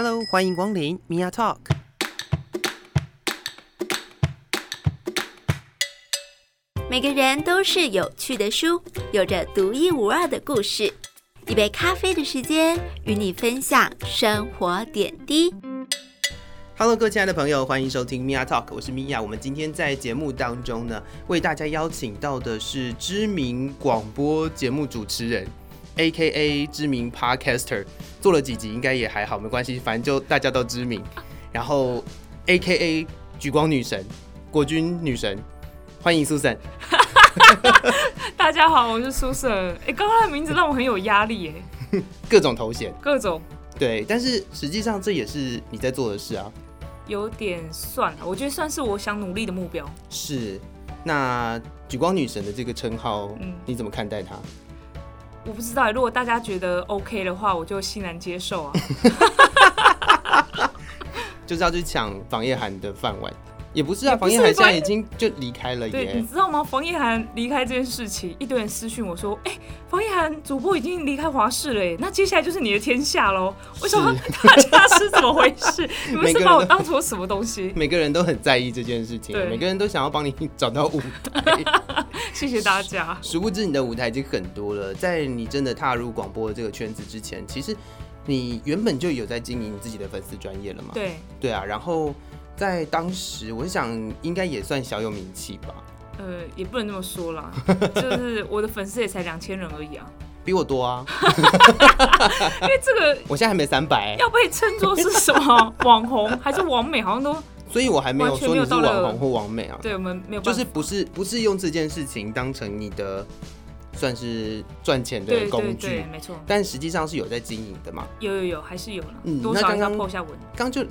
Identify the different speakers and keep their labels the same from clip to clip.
Speaker 1: Hello，欢迎光临 Mia Talk。
Speaker 2: 每个人都是有趣的书，有着独一无二的故事。一杯咖啡的时间，与你分享生活点滴。
Speaker 1: Hello，各位亲爱的朋友，欢迎收听 Mia Talk，我是 Mia。我们今天在节目当中呢，为大家邀请到的是知名广播节目主持人，AKA 知名 Podcaster，做了几集应该也还好，没关系，反正就大家都知名。然后 AKA 举光女神，国军女神，欢迎 Susan。
Speaker 3: 大家好，我是 Susan。哎，刚刚的名字让我很有压力耶。
Speaker 1: 各种头衔，
Speaker 3: 各种。
Speaker 1: 对，但是实际上这也是你在做的事啊。
Speaker 3: 有点算了，我觉得算是我想努力的目标。
Speaker 1: 是，那举光女神的这个称号，嗯，你怎么看待它？
Speaker 3: 我不知道，如果大家觉得 OK 的话，我就欣然接受啊。
Speaker 1: 就是要去抢房叶涵的饭碗。也不是啊，房叶涵现在已经就离开了耶。
Speaker 3: 对，你知道吗？房叶涵离开这件事情，一堆人私讯我说：“哎、欸，房叶涵主播已经离开华视了耶，那接下来就是你的天下喽。”为什么大家是怎么回事？你们是把我当成什么东西？
Speaker 1: 每个人都很在意这件事情，对，每个人都想要帮你找到舞台。
Speaker 3: 谢谢大家。
Speaker 1: 殊不知你的舞台已经很多了，在你真的踏入广播的这个圈子之前，其实你原本就有在经营你自己的粉丝专业了嘛？
Speaker 3: 对，
Speaker 1: 对啊，然后。在当时，我想应该也算小有名气吧。
Speaker 3: 呃，也不能这么说啦，就是我的粉丝也才两千人而已啊，
Speaker 1: 比我多啊。
Speaker 3: 因为这个，
Speaker 1: 我现在还没三百，
Speaker 3: 要被称作是什么 网红还是网美，好像都，
Speaker 1: 所以我还没有说你是网红或网美啊。
Speaker 3: 对，我们没有，
Speaker 1: 就是不是不是用这件事情当成你的。算是赚钱的工具，
Speaker 3: 对，没错。
Speaker 1: 但实际上是有在经营的嘛？
Speaker 3: 有有有，还是有了。嗯，多少要 po 下文？
Speaker 1: 刚就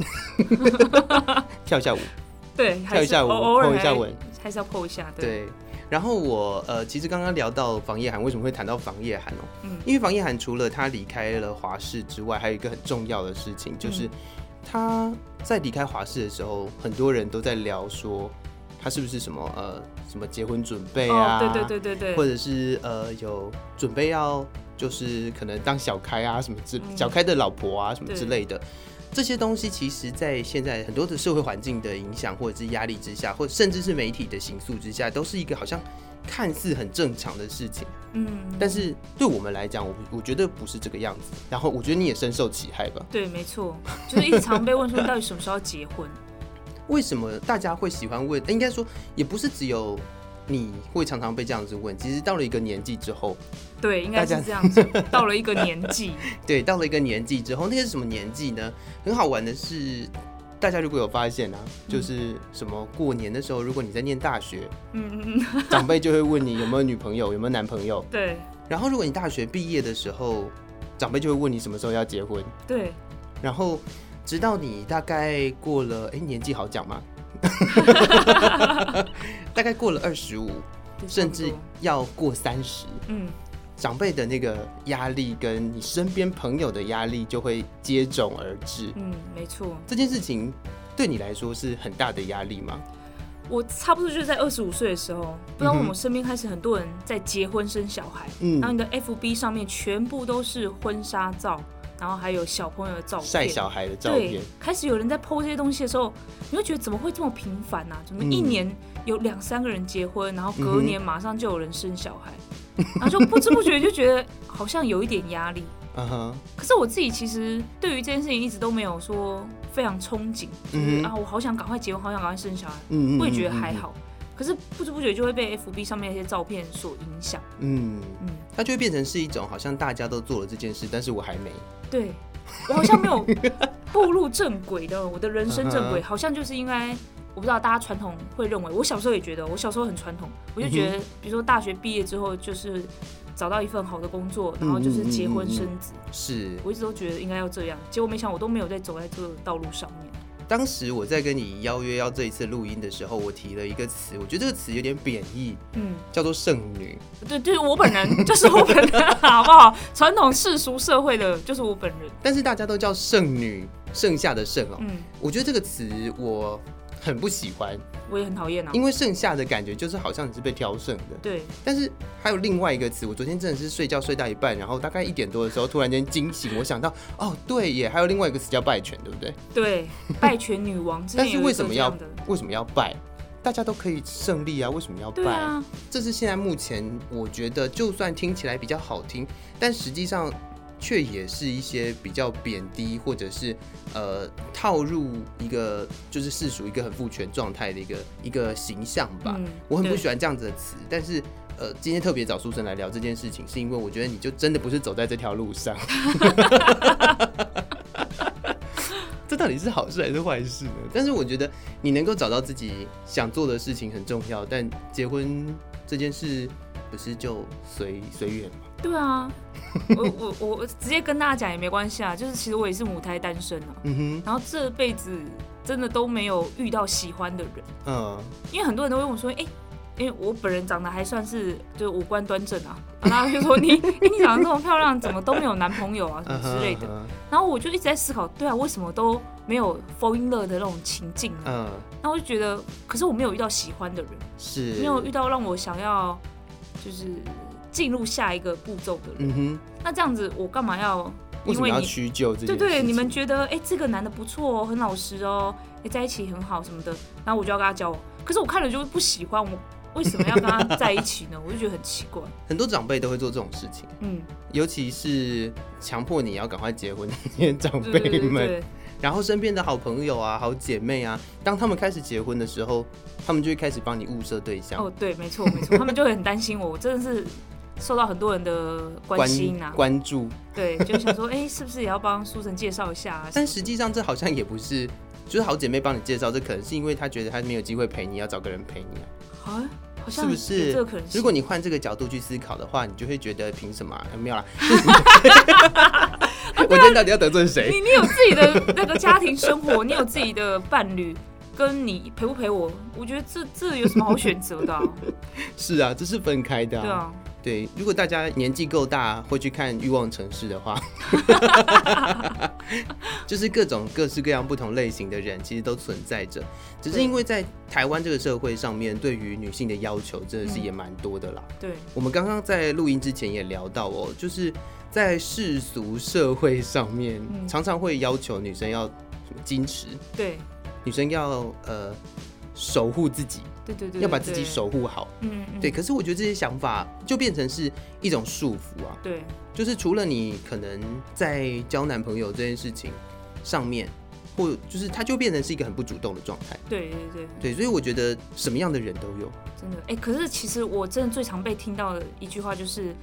Speaker 1: 跳一下舞，
Speaker 3: 对，
Speaker 1: 跳一下舞，po 一下文，
Speaker 3: 还是要 po 一下。
Speaker 1: 对。然后我呃，其实刚刚聊到房叶涵，为什么会谈到房叶涵哦？嗯，因为房叶涵除了他离开了华视之外，还有一个很重要的事情，就是他在离开华视的时候，很多人都在聊说。他是不是什么呃什么结婚准备啊？
Speaker 3: 对对对对对，
Speaker 1: 或者是呃有准备要就是可能当小开啊什么之小开的老婆啊什么之类的这些东西，其实，在现在很多的社会环境的影响或者是压力之下，或甚至是媒体的形塑之下，都是一个好像看似很正常的事情。嗯，但是对我们来讲，我我觉得不是这个样子。然后我觉得你也深受其害吧？
Speaker 3: 对，没错，就是一直常被问说到底什么时候结婚。
Speaker 1: 为什么大家会喜欢问？应该说也不是只有你会常常被这样子问。其实到了一个年纪之后，
Speaker 3: 对，应该是这样子。到了一个年纪，
Speaker 1: 对，到了一个年纪之后，那个是什么年纪呢？很好玩的是，大家如果有发现啊，就是什么过年的时候，如果你在念大学，嗯嗯嗯，长辈就会问你有没有女朋友，有没有男朋友。
Speaker 3: 对。然
Speaker 1: 后如果你大学毕业的时候，长辈就会问你什么时候要结婚。
Speaker 3: 对。
Speaker 1: 然后。直到你大概过了，哎、欸，年纪好讲吗？大概过了二十五，甚至要过三十，嗯，长辈的那个压力跟你身边朋友的压力就会接踵而至。
Speaker 3: 嗯，没错。
Speaker 1: 这件事情对你来说是很大的压力吗？
Speaker 3: 我差不多就是在二十五岁的时候，不知道为什么身边开始很多人在结婚生小孩，嗯，然后你的 FB 上面全部都是婚纱照。然后还有小朋友的照片，
Speaker 1: 晒小孩的照片。对，开
Speaker 3: 始有人在 po 这些东西的时候，你会觉得怎么会这么频繁呢、啊？怎么一年有两三个人结婚，然后隔年马上就有人生小孩，嗯、然后就不知不觉就觉得好像有一点压力。嗯哼。可是我自己其实对于这件事情一直都没有说非常憧憬，就是啊，我好想赶快结婚，好想赶快生小孩。嗯，我也觉得还好。可是不知不觉就会被 FB 上面那些照片所影响。嗯
Speaker 1: 嗯，它就会变成是一种好像大家都做了这件事，但是我还没。
Speaker 3: 对，我好像没有 步入正轨的，我的人生正轨好像就是应该，我不知道大家传统会认为，我小时候也觉得，我小时候很传统，我就觉得，比如说大学毕业之后就是找到一份好的工作，然后就是结婚生子，
Speaker 1: 是
Speaker 3: 我一直都觉得应该要这样，结果没想到我都没有在走在这个道路上面。
Speaker 1: 当时我在跟你邀约要这一次录音的时候，我提了一个词，我觉得这个词有点贬义，嗯，叫做剩女。
Speaker 3: 对，就是我本人，就是我本人，好不好？传统世俗社会的，就是我本人。
Speaker 1: 但是大家都叫剩女，剩下的剩哦。嗯，我觉得这个词我很不喜欢，
Speaker 3: 我也很讨厌啊。
Speaker 1: 因为剩下的感觉就是好像你是被挑剩的。
Speaker 3: 对。
Speaker 1: 但是还有另外一个词，我昨天真的是睡觉睡到一半，然后大概一点多的时候突然间惊醒，我想到哦，对耶，还有另外一个词叫败犬，对不对？
Speaker 3: 对，败犬女王。
Speaker 1: 但是为什么要为什么要败？大家都可以胜利啊，为什么要败？啊、这是现在目前我觉得，就算听起来比较好听，但实际上。却也是一些比较贬低，或者是呃套入一个就是世俗一个很父权状态的一个一个形象吧。嗯、我很不喜欢这样子的词，但是呃今天特别找书生来聊这件事情，是因为我觉得你就真的不是走在这条路上。这到底是好事还是坏事呢？但是我觉得你能够找到自己想做的事情很重要，但结婚这件事不是就随随缘吗？
Speaker 3: 对啊。我我我直接跟大家讲也没关系啊，就是其实我也是母胎单身啊，嗯哼，然后这辈子真的都没有遇到喜欢的人，嗯，因为很多人都会问我说，哎、欸，因为我本人长得还算是就是五官端正啊，然后他就说你、欸、你长得这么漂亮，怎么都没有男朋友啊什么之类的，然后我就一直在思考，对啊，为什么都没有 fall in love 的那种情境呢？嗯，那我就觉得，可是我没有遇到喜欢的人，是没有遇到让我想要就是。进入下一个步骤的人，嗯哼，那这样子我干嘛要？
Speaker 1: 因为什么要屈就这？
Speaker 3: 对对，你们觉得哎、欸，这个男的不错哦，很老实哦，哎，在一起很好什么的，然后我就要跟他交往。可是我看了就不喜欢，我为什么要跟他在一起呢？我就觉得很奇怪。
Speaker 1: 很多长辈都会做这种事情，嗯，尤其是强迫你要赶快结婚的那些长辈们。然后身边的好朋友啊、好姐妹啊，当他们开始结婚的时候，他们就会开始帮你物色对象。
Speaker 3: 哦，对，没错没错，他们就会很担心我，我真的是。受到很多人的关心啊，
Speaker 1: 关注，
Speaker 3: 对，就想说，哎、欸，是不是也要帮书生介绍一下？啊？
Speaker 1: 但实际上，这好像也不是，就是好姐妹帮你介绍，这可能是因为她觉得她没有机会陪你，要找个人陪你啊。啊，好像是不是？这个可能，如果你换这个角度去思考的话，你就会觉得凭什么、啊？没有啦。我今天到底要得罪谁？
Speaker 3: 你你有自己的那个家庭生活，你有自己的伴侣，跟你陪不陪我？我觉得这这有什么好选择的、啊？
Speaker 1: 是啊，这是分开的、啊。
Speaker 3: 对啊。
Speaker 1: 对，如果大家年纪够大，会去看《欲望城市》的话，就是各种各式各样不同类型的人，其实都存在着。只是因为在台湾这个社会上面，对于女性的要求真的是也蛮多的啦。
Speaker 3: 对，
Speaker 1: 我们刚刚在录音之前也聊到哦，就是在世俗社会上面，常常会要求女生要什么矜持，
Speaker 3: 对，
Speaker 1: 女生要呃守护自己。
Speaker 3: 对对对，
Speaker 1: 要把自己守护好。嗯嗯，对。可是我觉得这些想法就变成是一种束缚啊。
Speaker 3: 对，
Speaker 1: 就是除了你可能在交男朋友这件事情上面，或就是他就变成是一个很不主动的状态。
Speaker 3: 对对对，
Speaker 1: 对。所以我觉得什么样的人都有。
Speaker 3: 真的，哎，可是其实我真的最常被听到的一句话就是。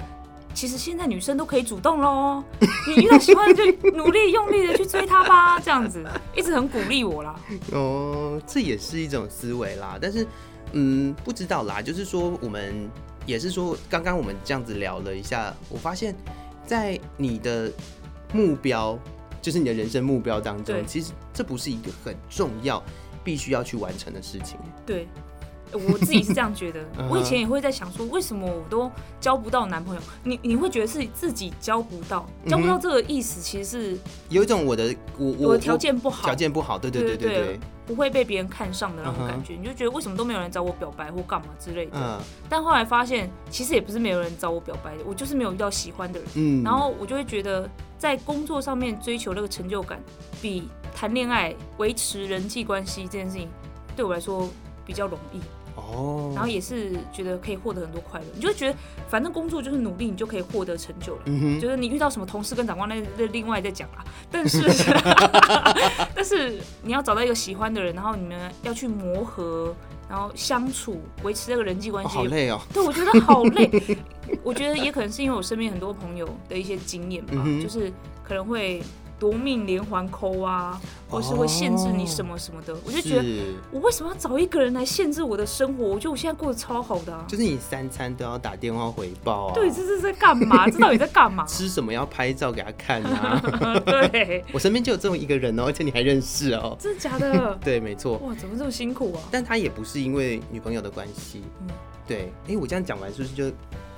Speaker 3: 其实现在女生都可以主动喽，你遇到喜欢的就努力用力的去追他吧，这样子一直很鼓励我啦。
Speaker 1: 哦，这也是一种思维啦，但是嗯，不知道啦，就是说我们也是说，刚刚我们这样子聊了一下，我发现，在你的目标，就是你的人生目标当中，其实这不是一个很重要、必须要去完成的事情。
Speaker 3: 对。我自己是这样觉得，我以前也会在想说，为什么我都交不到男朋友？你你会觉得是自己交不到，交不到这个意思其实是
Speaker 1: 有一种我的我我
Speaker 3: 的条件不好，
Speaker 1: 条件不好，对对对对对，
Speaker 3: 不会被别人看上的那种感觉，你就觉得为什么都没有人找我表白或干嘛之类的。但后来发现，其实也不是没有人找我表白的，我就是没有遇到喜欢的人。嗯，然后我就会觉得，在工作上面追求那个成就感，比谈恋爱维持人际关系这件事情，对我来说比较容易。哦，然后也是觉得可以获得很多快乐，你就会觉得反正工作就是努力，你就可以获得成就了。嗯，就是你遇到什么同事跟长官，那那 另外再讲啊。但是，但是你要找到一个喜欢的人，然后你们要去磨合，然后相处，维持这个人际关系，
Speaker 1: 好累哦。
Speaker 3: 对，我觉得好累。我觉得也可能是因为我身边很多朋友的一些经验吧，嗯，就是可能会。夺命连环扣啊，或是会限制你什么什么的，我就觉得我为什么要找一个人来限制我的生活？我觉得我现在过得超好的啊，
Speaker 1: 就是你三餐都要打电话回报啊。
Speaker 3: 对，这是在干嘛？这到底在干嘛？
Speaker 1: 吃什么要拍照给他看啊？
Speaker 3: 对，
Speaker 1: 我身边就有这么一个人哦，而且你还认识哦。
Speaker 3: 真的假的？
Speaker 1: 对，没错。
Speaker 3: 哇，怎么这么辛苦啊？
Speaker 1: 但他也不是因为女朋友的关系。嗯，对。哎，我这样讲完是不是就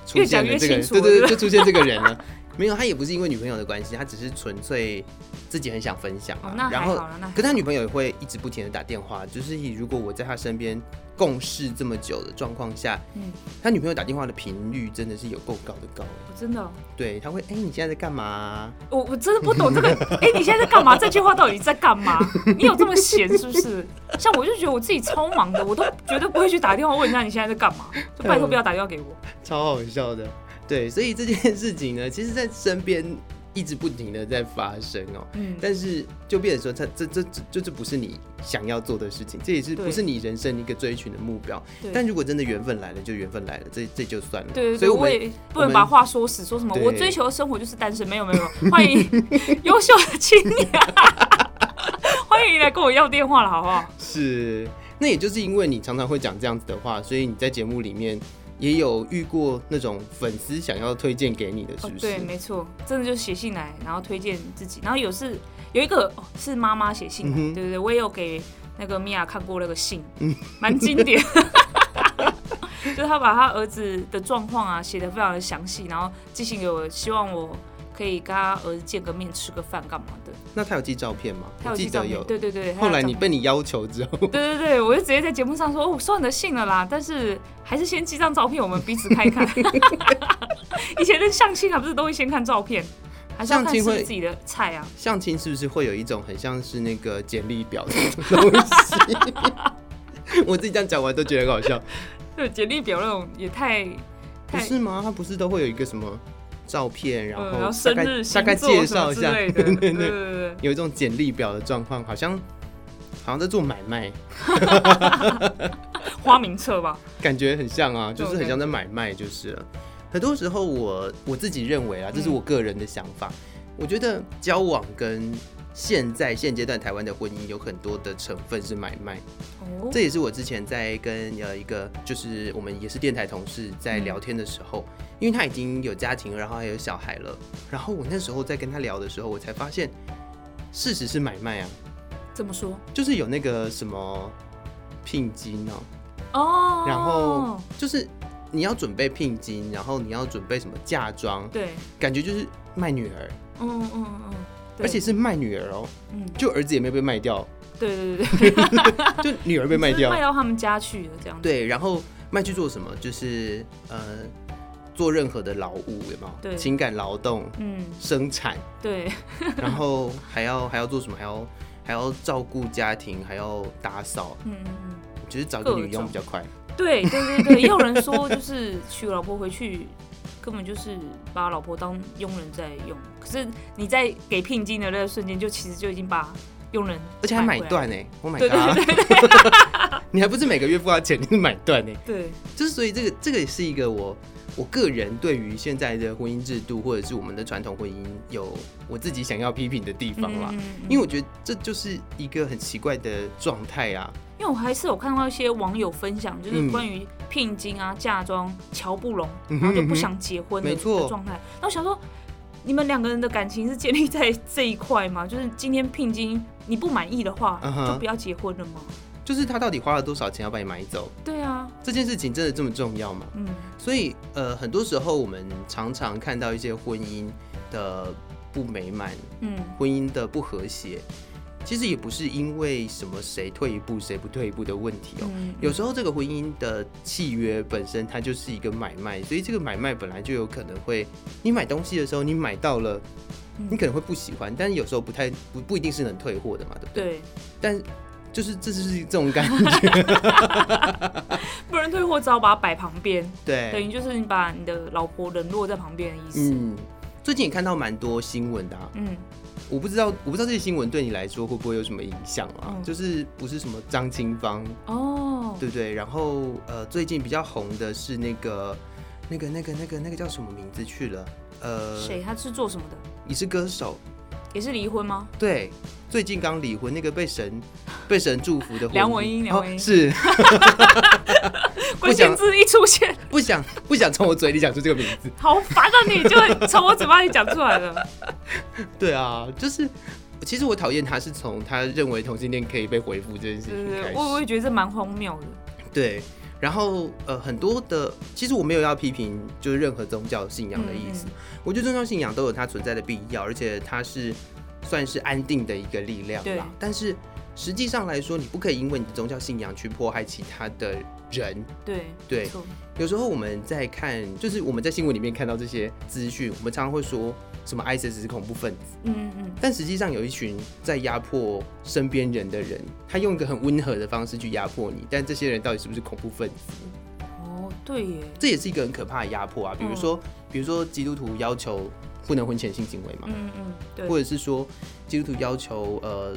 Speaker 1: 出现了这个对对，就出现这个人了。没有，他也不是因为女朋友的关系，他只是纯粹自己很想分享啊。
Speaker 3: 哦、那
Speaker 1: 然后，可他女朋友也会一直不停的打电话，就是如果我在他身边共事这么久的状况下，嗯，他女朋友打电话的频率真的是有够高的高。
Speaker 3: 真的、哦？
Speaker 1: 对，他会，哎、欸，你现在在干嘛？
Speaker 3: 我我真的不懂这个，哎、欸，你现在在干嘛？这句话到底在干嘛？你有这么闲是不是？像我就觉得我自己超忙的，我都绝对不会去打电话问一下你现在在干嘛，就拜托不要打电话给我。
Speaker 1: 超好笑的。对，所以这件事情呢，其实，在身边一直不停的在发生哦。嗯。但是就变成说，他这这这这这不是你想要做的事情，这也是不是你人生一个追寻的目标。但如果真的缘分来了，就缘分来了，这这就算了。对，对，对。所以我，我也
Speaker 3: 不能把话说死，说什么我追求的生活就是单身，没有没有。欢迎 优秀的青年，欢迎你来跟我要电话了，好不好？
Speaker 1: 是。那也就是因为你常常会讲这样子的话，所以你在节目里面。也有遇过那种粉丝想要推荐给你的，是不是？
Speaker 3: 哦、对，没错，真的就写信来，然后推荐自己。然后有是有一个、哦、是妈妈写信来，嗯、对对对，我也有给那个米娅看过那个信，蛮、嗯、经典。就是他把他儿子的状况啊写得非常的详细，然后寄信给我，希望我。可以跟他儿子见个面，吃个饭，干嘛的？
Speaker 1: 那他有寄照片吗？
Speaker 3: 他有寄照片，有。对对对。
Speaker 1: 后来你被你要求之后，
Speaker 3: 对对对，我就直接在节目上说，哦，算你的信了啦。但是还是先寄张照片，我们彼此看一看。以前的相亲还不是都会先看照片，还是要看自己的菜啊？
Speaker 1: 相亲是不是会有一种很像是那个简历表的东西？我自己这样讲完都觉得很好笑。
Speaker 3: 对，简历表那种也太……
Speaker 1: 不是吗？他不是都会有一个什么？照片，然后大概、大概介绍一下，
Speaker 3: 对对对，
Speaker 1: 有一种简历表的状况，好像好像在做买卖，
Speaker 3: 花名册吧，
Speaker 1: 感觉很像啊，就是很像在买卖，就是了。很多时候我我自己认为啊，这是我个人的想法，嗯、我觉得交往跟现在现阶段台湾的婚姻有很多的成分是买卖，哦，这也是我之前在跟呃一个就是我们也是电台同事在聊天的时候。嗯因为他已经有家庭，然后还有小孩了。然后我那时候在跟他聊的时候，我才发现，事实是买卖啊。
Speaker 3: 怎么说？
Speaker 1: 就是有那个什么聘金哦。
Speaker 3: 哦。
Speaker 1: 然后就是你要准备聘金，然后你要准备什么嫁妆？
Speaker 3: 对。
Speaker 1: 感觉就是卖女儿。
Speaker 3: 嗯嗯嗯嗯。
Speaker 1: 而且是卖女儿哦。嗯。就儿子也没有被卖掉。
Speaker 3: 对对对对。
Speaker 1: 就女儿被卖掉。
Speaker 3: 卖到他们家去了，这样。
Speaker 1: 对，然后卖去做什么？就是呃。做任何的劳务有没有？对，情感劳动，嗯，生产，
Speaker 3: 对，
Speaker 1: 然后还要还要做什么？还要还要照顾家庭，还要打扫，嗯嗯嗯，其实找个女佣比较快。
Speaker 3: 对对对对，也有人说就是娶老婆回去，根本就是把老婆当佣人在用。可是你在给聘金的那个瞬间，就其实就已经把佣人，
Speaker 1: 而且还买断呢。Oh my god！你还不是每个月付他钱，你是买断呢？
Speaker 3: 对，
Speaker 1: 就是所以这个这个也是一个我。我个人对于现在的婚姻制度，或者是我们的传统婚姻，有我自己想要批评的地方啦。因为我觉得这就是一个很奇怪的状态啊。
Speaker 3: 因为我还是有看到一些网友分享，就是关于聘金啊、嫁妆瞧不拢，然后就不想结婚的状态。那我想说，你们两个人的感情是建立在这一块吗？就是今天聘金你不满意的话，就不要结婚了吗？
Speaker 1: 就是他到底花了多少钱要把你买走？
Speaker 3: 对啊，
Speaker 1: 这件事情真的这么重要吗？嗯，所以呃，很多时候我们常常看到一些婚姻的不美满，嗯，婚姻的不和谐，其实也不是因为什么谁退一步谁不退一步的问题哦。嗯，有时候这个婚姻的契约本身它就是一个买卖，所以这个买卖本来就有可能会，你买东西的时候你买到了，你可能会不喜欢，但是有时候不太不不一定是能退货的嘛，对不对？对，但。就是这就是这种感觉，
Speaker 3: 不能退货，只好把它摆旁边。
Speaker 1: 对，
Speaker 3: 等于就是你把你的老婆冷落在旁边的意思。
Speaker 1: 嗯，最近也看到蛮多新闻的啊。嗯，我不知道，我不知道这些新闻对你来说会不会有什么影响啊？嗯，就是不是什么张清芳哦，对不对？然后呃，最近比较红的是那个那个那个那个那个叫什么名字去了？呃，
Speaker 3: 谁？他是做什么的？
Speaker 1: 你是歌手。
Speaker 3: 也是离婚吗？
Speaker 1: 对，最近刚离婚，那个被神 被神祝福的
Speaker 3: 梁文英，梁文英、哦、
Speaker 1: 是。
Speaker 3: 关键字一出现，
Speaker 1: 不想不想从我嘴里讲出这个名字，
Speaker 3: 好烦啊！你就会从我嘴巴里讲出来了。
Speaker 1: 对啊，就是其实我讨厌他是从他认为同性恋可以被回复这件事情开始，
Speaker 3: 我我也觉得这蛮荒谬的。
Speaker 1: 对，然后呃很多的，其实我没有要批评就是任何宗教信仰的意思，嗯、我觉得宗教信仰都有它存在的必要，而且它是。算是安定的一个力量
Speaker 3: 对
Speaker 1: 啦。但是实际上来说，你不可以因为你的宗教信仰去迫害其他的人。
Speaker 3: 对对
Speaker 1: 有时候我们在看，就是我们在新闻里面看到这些资讯，我们常常会说什么 ISIS 是恐怖分子，
Speaker 3: 嗯嗯，
Speaker 1: 但实际上有一群在压迫身边人的人，他用一个很温和的方式去压迫你，但这些人到底是不是恐怖分子？
Speaker 3: 哦，对耶，
Speaker 1: 这也是一个很可怕的压迫啊。比如说，比如说基督徒要求不能婚前性行为嘛，
Speaker 3: 嗯嗯，对，
Speaker 1: 或者是说基督徒要求呃，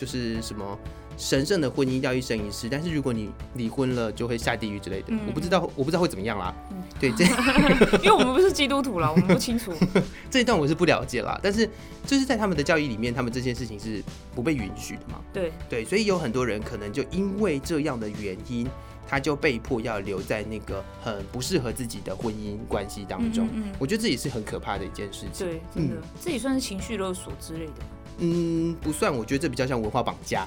Speaker 1: 就是什么神圣的婚姻要一生一世，但是如果你离婚了就会下地狱之类的。
Speaker 3: 嗯
Speaker 1: 我不知道，我不知道会怎么样啦。
Speaker 3: 嗯
Speaker 1: 对，这
Speaker 3: 因为我们不是基督徒啦，我们不清楚。
Speaker 1: 这一段我是不了解啦。但是就是在他们的教义里面，他们这件事情是不被允许的嘛。
Speaker 3: 对，
Speaker 1: 对，所以有很多人可能就因为这样的原因，他就被迫要留在那个很不适合自己的婚姻关系当中。我觉得这也是很可怕的一件事情。
Speaker 3: 对，真的
Speaker 1: 嗯，
Speaker 3: 这也算是情绪勒索之类的吗。
Speaker 1: 嗯，不算，我觉得这比较像文化绑架。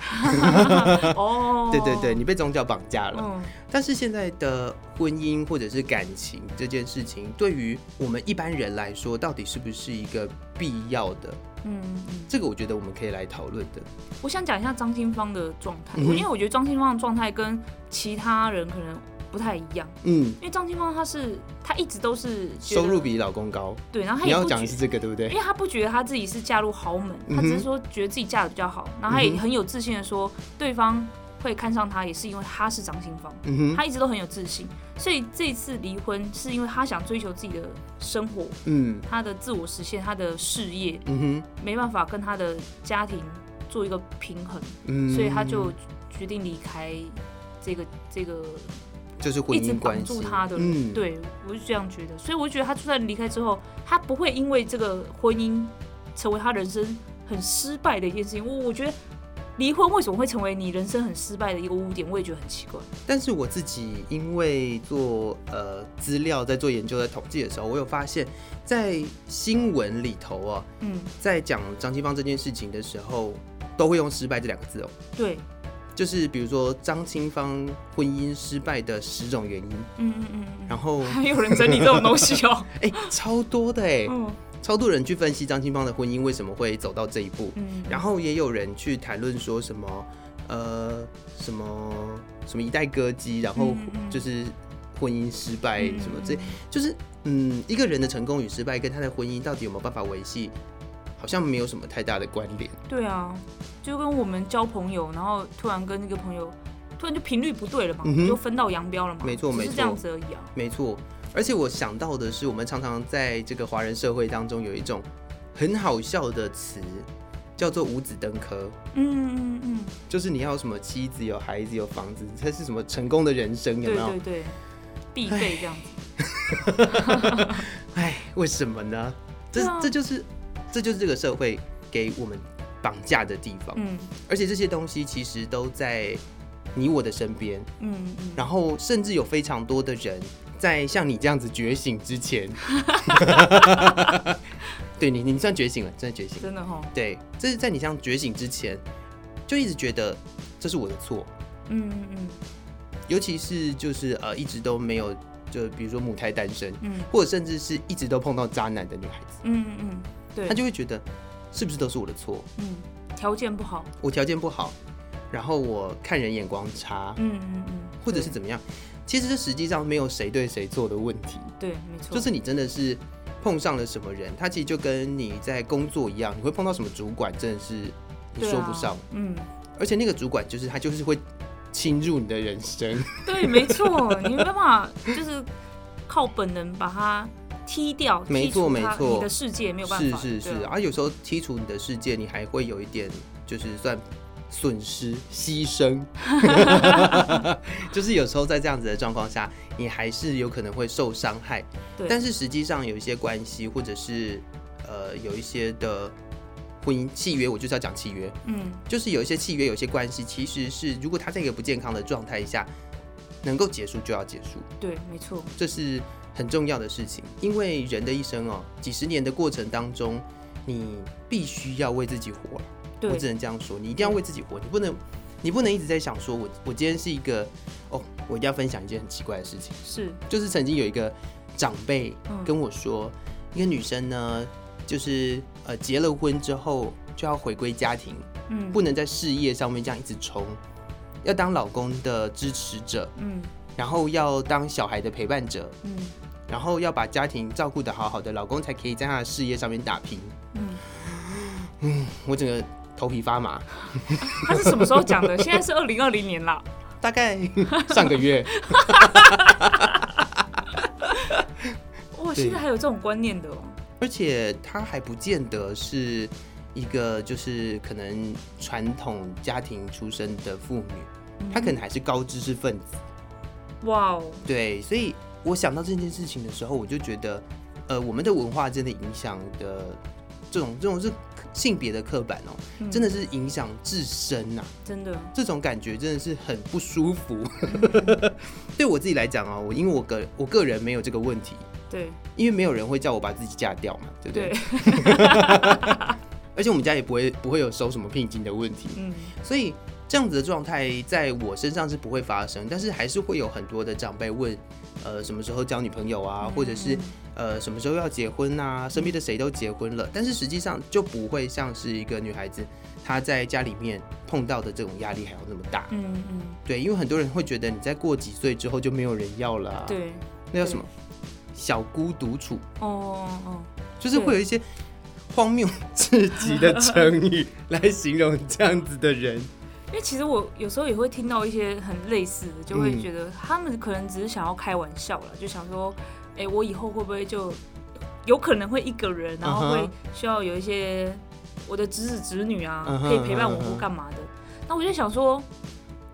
Speaker 3: 哦，
Speaker 1: 对对对，你被宗教绑架了。
Speaker 3: 嗯，
Speaker 1: 但是现在的婚姻或者是感情这件事情，对于我们一般人来说，到底是不是一个必要的？
Speaker 3: 嗯嗯，
Speaker 1: 这个我觉得我们可以来讨论的。
Speaker 3: 我想讲一下张清芳的状态，
Speaker 1: 嗯
Speaker 3: 因为我觉得张清芳的状态跟其他人可能不太一样，
Speaker 1: 嗯，
Speaker 3: 因为张清芳她是她一直都是
Speaker 1: 收入比老公高，
Speaker 3: 对，然后她也不觉
Speaker 1: 讲的是这个，对不对？
Speaker 3: 因？为她不觉得她自己是嫁入豪
Speaker 1: 门，
Speaker 3: 她只是说觉得自己嫁的比较好，然后她也很有自信的说对方会看上她，也是因为她是张清芳。她一直都很有自信，所以这次离婚是因为她想追求自己的生活，
Speaker 1: 嗯。
Speaker 3: 她的自我实现，她的事业
Speaker 1: 嗯
Speaker 3: 哼。没办法跟她的家庭做一个平衡，
Speaker 1: 嗯，
Speaker 3: 所以她就决定离开这个这个
Speaker 1: 就是婚姻关系
Speaker 3: 住他的。
Speaker 1: 嗯，
Speaker 3: 对，我是这样觉得，所以我就觉得他就算离开之后，他不会因为这个婚姻成为他人生很失败的一件事情。我我觉得离婚为什么会成为你人生很失败的一个污点，我也觉得很奇怪。
Speaker 1: 但是我自己因为做呃资料，在做研究、在统计的时候，我有发现，在新闻里头啊，
Speaker 3: 嗯，
Speaker 1: 在讲张清芳这件事情的时候，都会用“失败”这两个字哦。
Speaker 3: 对，
Speaker 1: 就是比如说张清芳婚姻失败的十种原因，
Speaker 3: 嗯嗯嗯嗯。
Speaker 1: 然后
Speaker 3: 还有人整理这种东西哦、
Speaker 1: 哎、超多的哎，
Speaker 3: 嗯
Speaker 1: 超多人去分析张清芳的婚姻为什么会走到这一步，
Speaker 3: 嗯，
Speaker 1: 然后也有人去谈论说什么呃什么什么一代歌姬，然
Speaker 3: 后
Speaker 1: 就是婚姻失败
Speaker 3: 嗯
Speaker 1: 什么这，就是嗯一个人的成功与失败跟他的婚姻到底有没有办法维系，好像没有什么太大的关联。
Speaker 3: 对啊，就跟我们交朋友，然后突然跟那个朋友突然就频率不对了嘛，
Speaker 1: 嗯
Speaker 3: 就分道扬镳了嘛，
Speaker 1: 没错没
Speaker 3: 错是这样子而已啊。
Speaker 1: 没错，而且我想到的是，我们常常在这个华人社会当中有一种很好笑的词，叫做五子登科，
Speaker 3: 嗯嗯嗯
Speaker 1: 就是你要有什么妻子、有孩子、有房子，这是什么成功的人生，
Speaker 3: 嗯，
Speaker 1: 有没有？
Speaker 3: 对对对，必备这样子。
Speaker 1: 哎，为什么呢？
Speaker 3: 这、啊
Speaker 1: 这就是这就是这个社会给我们绑架的地方，
Speaker 3: 嗯。
Speaker 1: 而且这些东西其实都在你我的身边，
Speaker 3: 嗯嗯，
Speaker 1: 然后甚至有非常多的人在像你这样子觉醒之前，对你，你算觉醒了，真的觉醒。
Speaker 3: 真的哈，
Speaker 1: 对，这是在你这样觉醒之前，就一直觉得这是我的错，
Speaker 3: 嗯嗯。
Speaker 1: 尤其是就是呃一直都没有，就比如说母胎单身，
Speaker 3: 嗯。
Speaker 1: 或者甚至是一直都碰到渣男的女孩子，
Speaker 3: 嗯嗯嗯，对，
Speaker 1: 她就会觉得是不是都是我的错？
Speaker 3: 嗯条件不好，
Speaker 1: 我条件不好，然后我看人眼光差，
Speaker 3: 嗯嗯嗯，
Speaker 1: 或者是怎么样？其实这实际上没有谁对谁错的问题，
Speaker 3: 对，没错，
Speaker 1: 就是你真的是碰上了什么人，他其实就跟你在工作一样，你会碰到什么主管，真的是你说不上，
Speaker 3: 嗯，
Speaker 1: 而且那个主管就是他就是会侵入你的人生，
Speaker 3: 对，没错，你没办法就是靠本能把它踢掉，没错
Speaker 1: 没错。
Speaker 3: 你的世界没有办法，
Speaker 1: 是是是。而有时候剔除你的世界，你还会有一点就是算损失、牺牲 就是有时候在这样子的状况下，你还是有可能会受伤害。
Speaker 3: 对，
Speaker 1: 但是实际上有一些关系，或者是呃有一些的婚姻契约，我就是要讲契约，
Speaker 3: 嗯。
Speaker 1: 就是有一些契约，有一些关系，其实是如果他在一个不健康的状态下，能够结束就要结束，
Speaker 3: 对，没错，
Speaker 1: 这是很重要的事情。因为人的一生哦，几十年的过程当中，你必须要为自己活。我只能这样说，你一定要为自己活，你不能，你不能一直在想说我我今天是一个哦，我一定要分享一件很奇怪的事情。
Speaker 3: 是，
Speaker 1: 就是曾经有一个长辈
Speaker 3: 嗯
Speaker 1: 跟我说，一个女生呢，就是呃结了婚之后，就要回归家庭，
Speaker 3: 嗯，
Speaker 1: 不能在事业上面这样一直冲，要当老公的支持者，
Speaker 3: 嗯，
Speaker 1: 然后要当小孩的陪伴者，
Speaker 3: 嗯，
Speaker 1: 然后要把家庭照顾得好好的，老公才可以在他的事业上面打拼。
Speaker 3: 嗯，
Speaker 1: 嗯，我整个头皮发麻。
Speaker 3: 他是什么时候讲的？现在是二零二零年了，
Speaker 1: 大概上个月。
Speaker 3: 哇，现在还有这种观念的哦。
Speaker 1: 而且他还不见得是一个就是可能传统家庭出身的妇女，他可能还是高知识分子。
Speaker 3: 哇哦，
Speaker 1: 对，所以我想到这件事情的时候，我就觉得，呃，我们的文化真的影响的这种这种是性别的刻板哦、喔，真的是影响至深呐，
Speaker 3: 真的，
Speaker 1: 这种感觉真的是很不舒服。对我自己来讲啊，我因为我个我个人没有这个问题。
Speaker 3: 对，
Speaker 1: 因为没有人会叫我把自己嫁掉嘛，对不对？
Speaker 3: 对
Speaker 1: 而且我们家也不会不会有收什么聘金的问题，嗯，所以这样子的状态在我身上是不会发生，但是还是会有很多的长辈问，呃，什么时候交女朋友啊，嗯、或者是呃什么时候要结婚啊？身边的谁都结婚了，但是实际上就不会像是一个女孩子她在家里面碰到的这种压力还要那么大，嗯嗯，对，因为很多人会觉得你在过几岁之后就没有人要了、啊，
Speaker 3: 对，
Speaker 1: 那叫什么？小孤独处。
Speaker 3: 哦哦，
Speaker 1: 就是会有一些荒谬至极的成语 来形容这样子的人。
Speaker 3: 因为其实我有时候也会听到一些很类似的，就会觉得他们可能只是想要开玩笑了，就想说，哎，我以后会不会就有可能会一个人，然后会需要有一些我的侄子侄女啊，可以陪伴我或干嘛的。那我就想说，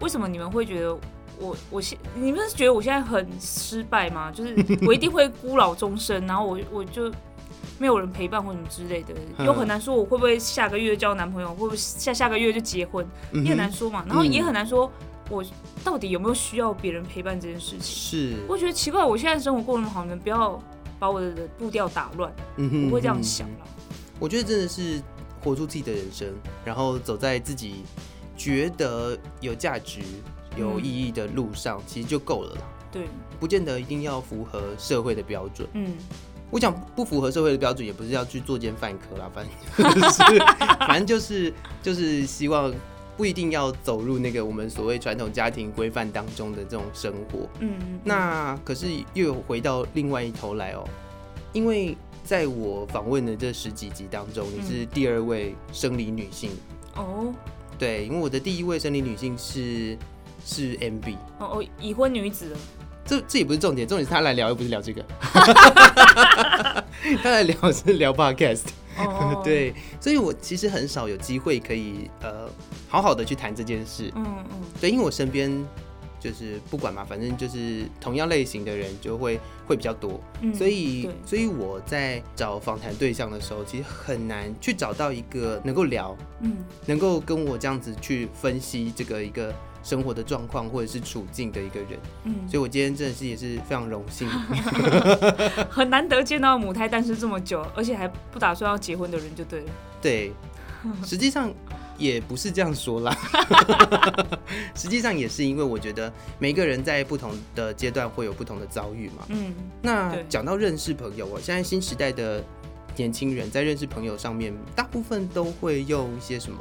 Speaker 3: 为什么你们会觉得？我我现你们是觉得我现在很失败吗？就是我一定会孤老终生，然后我我就没有人陪伴或什么之类的，又很难说我会不会下个月交男朋友，会不会下下个月就结婚，也很难说嘛。然后也很难说我到底有没有需要别人陪伴这件事情。
Speaker 1: 是，
Speaker 3: 我觉得奇怪，我现在生活过那么好，你们不要把我的步调打乱。我会这样想了。
Speaker 1: 我觉得真的是活出自己的人生，然后走在自己觉得有价值。有意义的路上，其实就够了啦。
Speaker 3: 对，
Speaker 1: 不见得一定要符合社会的标准。
Speaker 3: 嗯，
Speaker 1: 我讲不符合社会的标准，也不是要去作奸犯科啦，反正就是，反正就是就是希望不一定要走入那个我们所谓传统家庭规范当中的这种生活。
Speaker 3: 嗯，
Speaker 1: 那可是又有回到另外一头来哦，因为在我访问的这十几集当中，你是第二位生理女性。
Speaker 3: 哦，
Speaker 1: 对，因为我的第一位生理女性是。是 MB
Speaker 3: 哦哦，已婚女子了。
Speaker 1: 这这也不是重点，重点是他来聊，又不是聊这个。他来聊是聊 Podcast。哦，对，所以我其实很少有机会可以呃好好的去谈这件事。
Speaker 3: 嗯嗯，
Speaker 1: 对，因为我身边就是不管嘛，反正就是同样类型的人就会会比较多，嗯、所以所以我在找访谈对象的时候，其实很难去找到一个能够聊，嗯，能够跟我这样子去分析这个一个。生活的状况或者是处境的一个人，嗯，所以我今天真的是也是非常荣幸，
Speaker 3: 很难得见到母胎单身这么久，而且还不打算要结婚的人就对了。
Speaker 1: 对，实际上也不是这样说啦，实际上也是因为我觉得每个人在不同的阶段会有不同的遭遇嘛。嗯，那讲到认识朋友，我现在新时代的年轻人在认识朋友上面，大部分都会用一些什么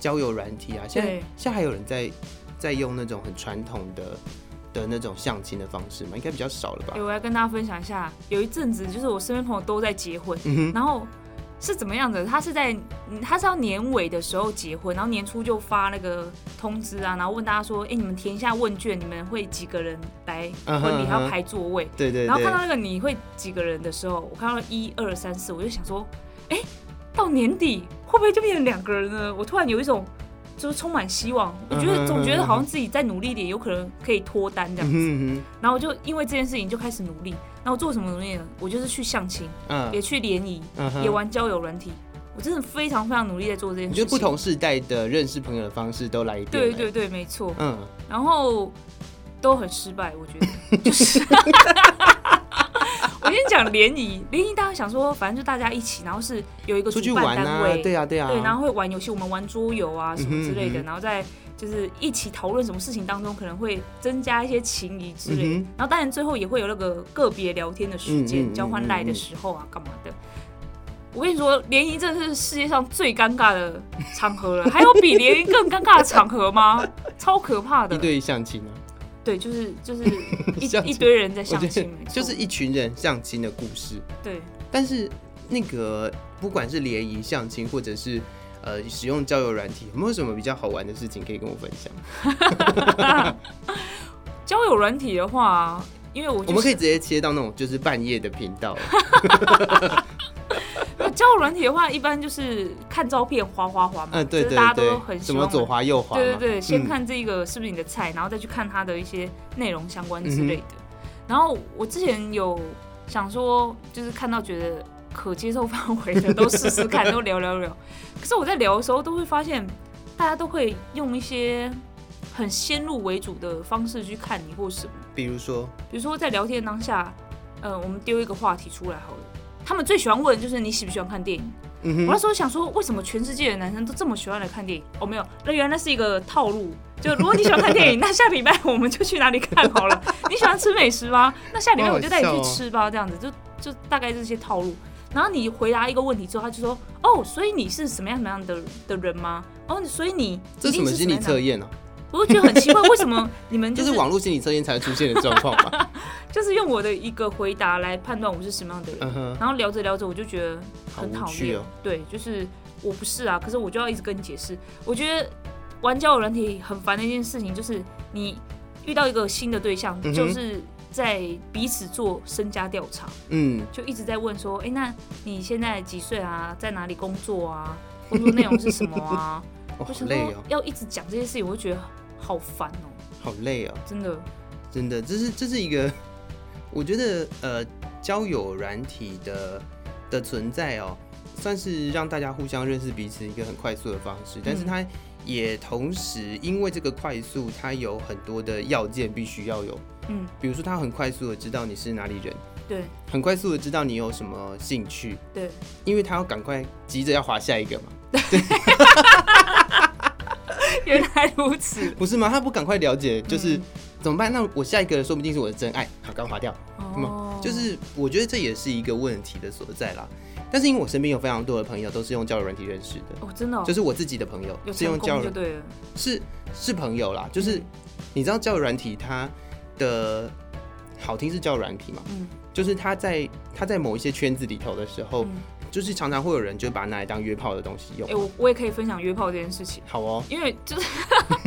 Speaker 1: 交友软体啊，现在现在还有人在。在用那种很传统的的那种相亲的方式嘛，应该比较少了吧？
Speaker 3: 我要跟大家分享一下，有一阵子就是我身边朋友都在结婚，嗯、然后是怎么样的？他是在他是要年尾的时候结婚，然后年初就发那个通知啊，然后问大家说：“哎、欸，你们填一下问卷，你们会几个人来婚礼？还要排座位？”
Speaker 1: 对对。
Speaker 3: 然后看到那个你会几个人的时候，我看到一二三四，我就想说：“哎、欸，到年底会不会就变成两个人呢？”我突然有一种。就是充满希望，我觉得总觉得好像自己再努力一点，有可能可以脱单这样子。然后我就因为这件事情就开始努力。然后做什么努力呢？我就是去相亲，也去联谊，也玩交友软体。我真的非常非常努力在做这件事情。
Speaker 1: 就不同世代的认识朋友的方式都来一遍。
Speaker 3: 对对对，没错。嗯。然后都很失败，我觉得就是。我先讲联谊，联谊大家想说，反正就大家一起，然后是有一个主办单位，
Speaker 1: 对呀对呀，
Speaker 3: 对，然后会玩游戏，我们玩桌游啊什么之类的，然后再就是一起讨论什么事情当中可能会增加一些情谊之类的，然后当然最后也会有那个个别聊天的时间，交换赖的时候啊干嘛的。我跟你说，联谊真的是世界上最尴尬的场合了，还有比联谊更尴尬的场合吗？超可怕的。
Speaker 1: 一对相亲啊？
Speaker 3: 对，就是就是 一一堆人在相亲，
Speaker 1: 就是一群人相亲的故事。
Speaker 3: 对，
Speaker 1: 但是那个不管是联谊相亲，或者是呃使用交友软体，有没有什么比较好玩的事情可以跟我分享？
Speaker 3: 交友软体的话，因为我、就是、
Speaker 1: 我们可以直接切到那种就是半夜的频道。
Speaker 3: 交友软体的话，一般就是看照片滑滑滑嘛，嗯，
Speaker 1: 对对对，
Speaker 3: 大家都很喜
Speaker 1: 欢，左滑右滑，
Speaker 3: 对对对，先看这个是不是你的菜，嗯、然后再去看它的一些内容相关之类的。嗯、然后我之前有想说，就是看到觉得可接受范围的都试试看，都聊聊聊。可是我在聊的时候，都会发现大家都会用一些很先入为主的方式去看你或什么，
Speaker 1: 比如说，
Speaker 3: 比如说在聊天当下，呃，我们丢一个话题出来好了。他们最喜欢问的就是你喜不喜欢看电影？嗯、我那时候想说，为什么全世界的男生都这么喜欢来看电影？哦，没有，那原来是一个套路。就如果你喜欢看电影，那下礼拜我们就去哪里看好了。你喜欢吃美食吗？那下礼拜我就带你去吃吧。这样子就就大概这些套路。然后你回答一个问题之后，他就说：“哦，所以你是什么样什么样的的人吗？哦，所以你
Speaker 1: 这是什么心理测验呢？”
Speaker 3: 我就觉得很奇怪，为什么 你们、就是、
Speaker 1: 就是网络心理测验才会出现的状况嘛？
Speaker 3: 就是用我的一个回答来判断我是什么样的人，uh huh. 然后聊着聊着我就觉得很讨厌。哦、对，就是我不是啊，可是我就要一直跟你解释。我觉得玩交友软体很烦的一件事情，就是你遇到一个新的对象，嗯、就是在彼此做身家调查，嗯，就一直在问说，哎、欸，那你现在几岁啊？在哪里工作啊？工作内容是什么啊？
Speaker 1: 哦、好累哦，
Speaker 3: 要一直讲这些事情，我就觉得好烦哦，
Speaker 1: 好累哦，
Speaker 3: 真的，
Speaker 1: 真的，这是这是一个，我觉得呃，交友软体的的存在哦，算是让大家互相认识彼此一个很快速的方式，但是它也同时因为这个快速，它有很多的要件必须要有，嗯，比如说它很快速的知道你是哪里人，
Speaker 3: 对，
Speaker 1: 很快速的知道你有什么兴趣，
Speaker 3: 对，
Speaker 1: 因为他要赶快急着要划下一个嘛。
Speaker 3: 对，原来如此，
Speaker 1: 不是吗？他不赶快了解，就是、嗯、怎么办？那我下一个说不定是我的真爱，好，刚划掉。哦，就是我觉得这也是一个问题的所在啦。但是因为我身边有非常多的朋友都是用交友软体认识的，
Speaker 3: 哦，真的、哦，
Speaker 1: 就是我自己的朋友是用交友，
Speaker 3: 对
Speaker 1: 是是朋友啦。就是、嗯、你知道交友软体它的好听是交友软体嘛？嗯，就是他在他在某一些圈子里头的时候。嗯就是常常会有人就把它拿来当约炮的东西用。哎、
Speaker 3: 欸，我我也可以分享约炮这件事情。
Speaker 1: 好哦，
Speaker 3: 因为就是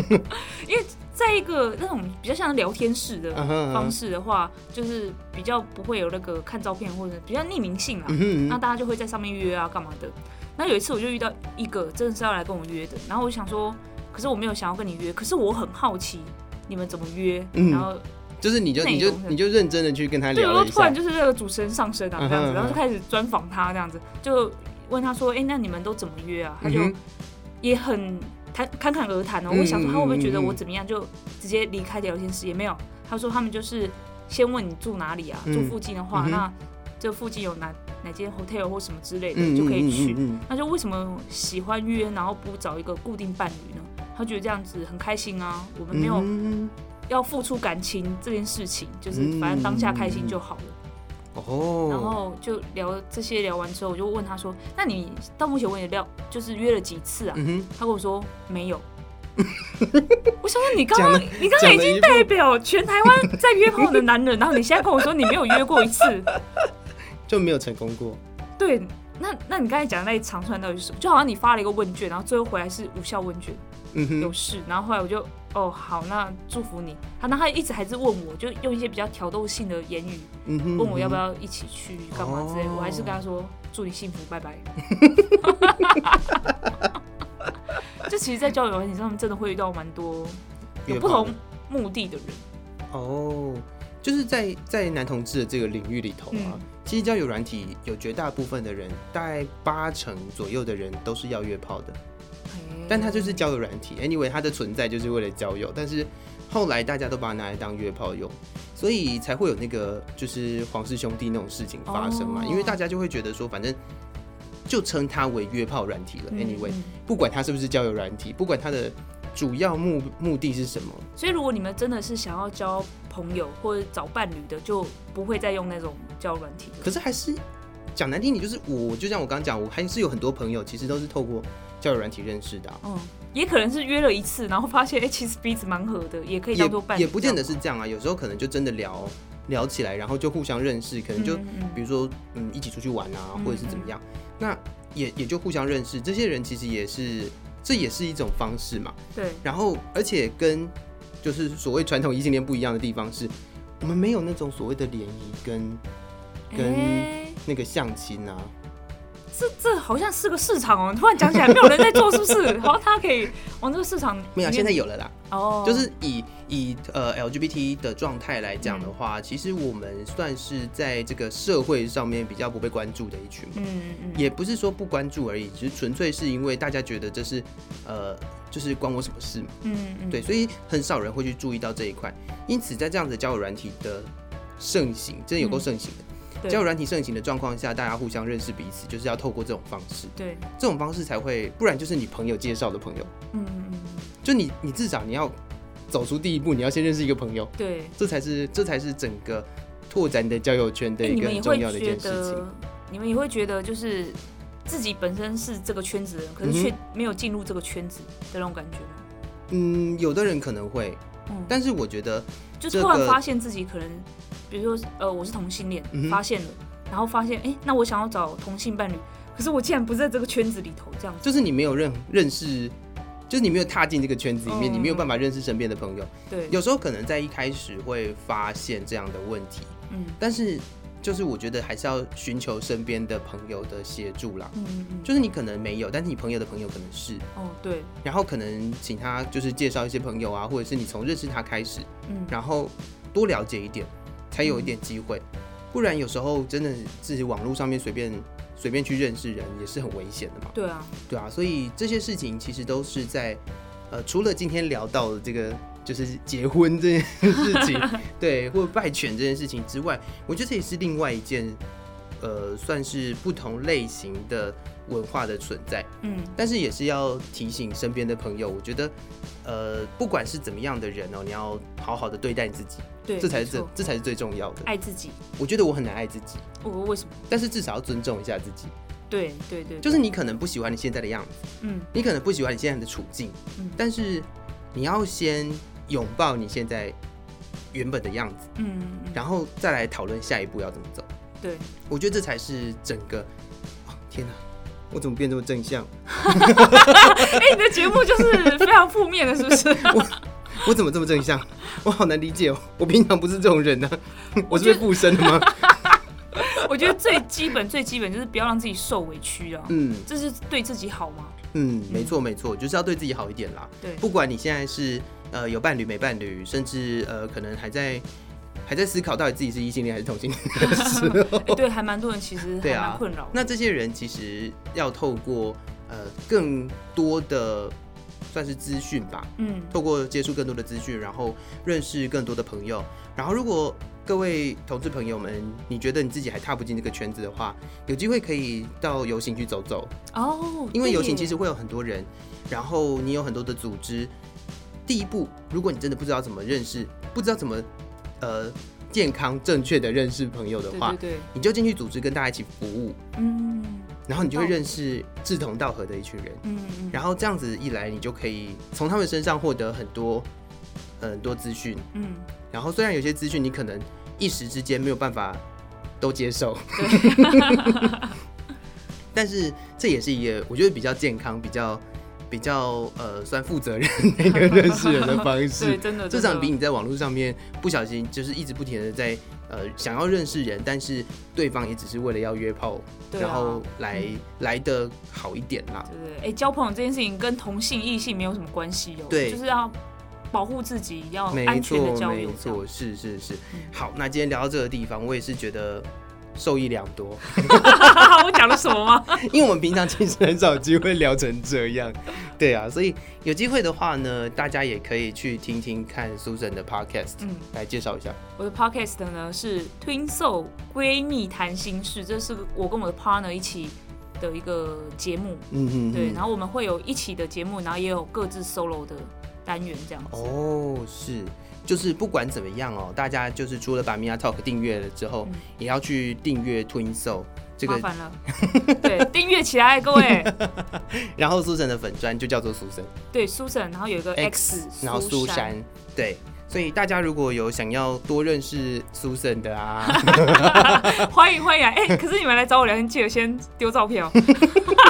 Speaker 3: 因为在一个那种比较像聊天式的方式的话，uh uh. 就是比较不会有那个看照片或者比较匿名性啊。Uh huh. 那大家就会在上面约啊，干嘛的？那有一次我就遇到一个真的是要来跟我约的，然后我就想说，可是我没有想要跟你约，可是我很好奇你们怎么约，uh. 然后。
Speaker 1: 就是你就你就你就认真的去跟他聊一下，
Speaker 3: 对，然后突然就是那个主持人上身啊，这样子，然后就开始专访他这样子，就问他说，哎，那你们都怎么约啊？他就也很谈侃侃而谈哦。我想说他会不会觉得我怎么样，就直接离开聊天室？也没有，他说他们就是先问你住哪里啊，住附近的话，那这附近有哪哪间 hotel 或什么之类的就可以去。那就为什么喜欢约，然后不找一个固定伴侣呢？他觉得这样子很开心啊，我们没有。要付出感情这件事情，就是反正当下开心就好了。哦、嗯，然后就聊这些，聊完之后，我就问他说：“那你到目前为止聊就是约了几次啊？”嗯、他跟我说没有。我想说你刚刚你刚刚已经代表全台湾在约炮的男人，然后你现在跟我说你没有约过一次，
Speaker 1: 就没有成功过。
Speaker 3: 对，那那你刚才讲的那一长串到底是什么？就好像你发了一个问卷，然后最后回来是无效问卷。嗯哼，有事，然后后来我就哦好，那祝福你。他那他一直还是问我，就用一些比较挑逗性的言语，嗯哼，问我要不要一起去干嘛之类。哦、我还是跟他说祝你幸福，拜拜。就其实，在交友软体上面，真的会遇到蛮多有不同目的的人。
Speaker 1: 哦，就是在在男同志的这个领域里头啊，嗯、其实交友软体有绝大部分的人，大概八成左右的人都是要约炮的。但它就是交友软体，anyway，它的存在就是为了交友。但是后来大家都把它拿来当约炮用，所以才会有那个就是皇室兄弟那种事情发生嘛。因为大家就会觉得说，反正就称它为约炮软体了。anyway，不管它是不是交友软体，不管它的主要目目的是什么。
Speaker 3: 所以如果你们真的是想要交朋友或者找伴侣的，就不会再用那种交友软体。
Speaker 1: 可是还是。讲难听点，就是我就像我刚刚讲，我还是有很多朋友，其实都是透过交友软体认识的、啊。嗯，
Speaker 3: 也可能是约了一次，然后发现哎、欸，其实彼此蛮合的，也可以当做伴侣。
Speaker 1: 也不见得是这样啊，有时候可能就真的聊聊起来，然后就互相认识，可能就、嗯嗯、比如说嗯一起出去玩啊，或者是怎么样，那也也就互相认识。这些人其实也是，这也是一种方式嘛。
Speaker 3: 对。
Speaker 1: 然后而且跟就是所谓传统异性恋不一样的地方是，我们没有那种所谓的联谊跟跟那个相亲啊。
Speaker 3: 这这好像是个市场哦，突然讲起来没有人在做，是不是？然后，他可以往这个市场
Speaker 1: 没有，现在有了啦。
Speaker 3: 哦，
Speaker 1: 就是以以呃 LGBT 的状态来讲的话，嗯，其实我们算是在这个社会上面比较不被关注的一群。嗯嗯，也不是说不关注而已，只是纯粹是因为大家觉得这是呃，就是关我什么事嘛。嗯嗯，对，所以很少人会去注意到这一块。因此，在这样子交友软体的盛行，真的有够盛行的。嗯交友软体盛行的状况下，大家互相认识彼此，就是要透过这种方式。
Speaker 3: 对，
Speaker 1: 这种方式才会，不然就是你朋友介绍的朋友。嗯嗯嗯，就你，你至少你要走出第一步，你要先认识一个朋友。
Speaker 3: 对，
Speaker 1: 这才是，这才是整个拓展你的交友圈的一个很重要的一件事情。
Speaker 3: 你们也会觉得，就是自己本身是这个圈子的人，可是却没有进入这个圈子的那种感觉吗？
Speaker 1: 嗯，有的人可能会，嗯，但是我觉得，
Speaker 3: 就突然发现自己可能。比如说，呃，我是同性恋，嗯，发现了，然后发现，哎，那我想要找同性伴侣，可是我竟然不在这个圈子里头，这样子，
Speaker 1: 就是你没有认认识，就是你没有踏进这个圈子里面，嗯，你没有办法认识身边的朋友。
Speaker 3: 对，
Speaker 1: 有时候可能在一开始会发现这样的问题，嗯，但是就是我觉得还是要寻求身边的朋友的协助啦，嗯嗯，就是你可能没有，但是你朋友的朋友可能是，
Speaker 3: 哦，对，
Speaker 1: 然后可能请他就是介绍一些朋友啊，或者是你从认识他开始，嗯，然后多了解一点。才有一点机会，不然有时候真的自己网络上面随便随便去认识人也是很危险的嘛。
Speaker 3: 对啊，
Speaker 1: 对啊，所以这些事情其实都是在呃，除了今天聊到的这个就是结婚这件事情，对，或者拜犬这件事情之外，我觉得这也是另外一件呃，算是不同类型的文化的存在。嗯，但是也是要提醒身边的朋友，我觉得呃，不管是怎么样的人哦，你要好好的对待你自己。对，这才是这这才是最重要的。
Speaker 3: 爱自己，
Speaker 1: 我觉得我很难爱自己。
Speaker 3: 我为什么？
Speaker 1: 但是至少要尊重一下自己。
Speaker 3: 对对对，
Speaker 1: 就是你可能不喜欢你现在的样子，嗯，你可能不喜欢你现在的处境，嗯，但是你要先拥抱你现在原本的样子，嗯，然后再来讨论下一步要怎么走。
Speaker 3: 对，
Speaker 1: 我觉得这才是整个。哦，天哪，我怎么变这么正向？
Speaker 3: 哎、欸，你的节目就是非常负面的，是不是？
Speaker 1: 我怎么这么正向？我好难理解哦！我平常不是这种人呢、啊，我是被附身的吗？
Speaker 3: 我觉得最基本、最基本就是不要让自己受委屈啊。嗯，这是对自己好吗？
Speaker 1: 嗯，没错没错，就是要对自己好一点啦。
Speaker 3: 对，
Speaker 1: 不管你现在是呃有伴侣没伴侣，甚至呃可能还在还在思考到底自己是异性恋还是同性恋的时候，
Speaker 3: 欸、对，还蛮多人其实对啊困扰、啊。
Speaker 1: 那这些人其实要透过呃更多的。算是资讯吧，嗯，透过接触更多的资讯，然后认识更多的朋友，然后如果各位同志朋友们，你觉得你自己还踏不进这个圈子的话，有机会可以到游行去走走哦，因为游行其实会有很多人，然后你有很多的组织。第一步，如果你真的不知道怎么认识，不知道怎么呃健康正确的认识朋友的话，
Speaker 3: 对对对，
Speaker 1: 你就进去组织跟大家一起服务，嗯。然后你就会认识志同道合的一群人，嗯，然后这样子一来，你就可以从他们身上获得很多很多资讯，嗯，然后虽然有些资讯你可能一时之间没有办法都接受，但是这也是一个我觉得比较健康、比较比较呃算负责任的一个认识人的方式，
Speaker 3: 对，真的，
Speaker 1: 至少比你在网络上面不小心就是一直不停的在。呃，想要认识人，但是对方也只是为了要约炮，啊、然后来、嗯、来的好一点啦。
Speaker 3: 对对，哎、欸，交朋友这件事情跟同性异性没有什么关系哦。
Speaker 1: 对，
Speaker 3: 就是要保护自己，要安全的交友。
Speaker 1: 没错，是是是、嗯。好，那今天聊到这个地方，我也是觉得。受益良多，
Speaker 3: 我讲了什么吗？
Speaker 1: 因为我们平常其实很少机会聊成这样，对啊，所以有机会的话呢，大家也可以去听听看 Susan 的 podcast，嗯，来介绍一下。
Speaker 3: 我的 podcast 呢是 Twin Soul 闺蜜谈心事，这是我跟我的 partner 一起的一个节目，嗯嗯，对，然后我们会有一起的节目，然后也有各自 solo 的单元这样子。
Speaker 1: 哦，是。就是不管怎么样哦，大家就是除了把 Mia Talk 订阅了之后，嗯，也要去订阅 Twin Soul，这个
Speaker 3: 麻烦了。对，订阅起来，各位。
Speaker 1: 然后苏神的粉砖就叫做苏神。
Speaker 3: 对，苏神，然后有一个 X，, X
Speaker 1: 然后苏珊。对，所以大家如果有想要多认识苏珊的啊，
Speaker 3: 欢迎欢迎啊！哎、欸，可是你们来找我聊天，记得先丢照片哦。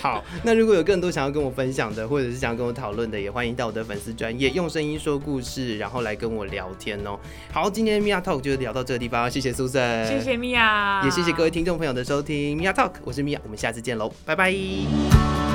Speaker 1: 好，那如果有更多想要跟我分享的，或者是想要跟我讨论的，也欢迎到我的粉丝专业用声音说故事，然后来跟我聊天哦。好，今天 Mia Talk 就聊到这个地方，谢谢苏珊，
Speaker 3: 谢谢 Mia，
Speaker 1: 也谢谢各位听众朋友的收听 Mia Talk，我是 Mia，我们下次见喽，拜拜。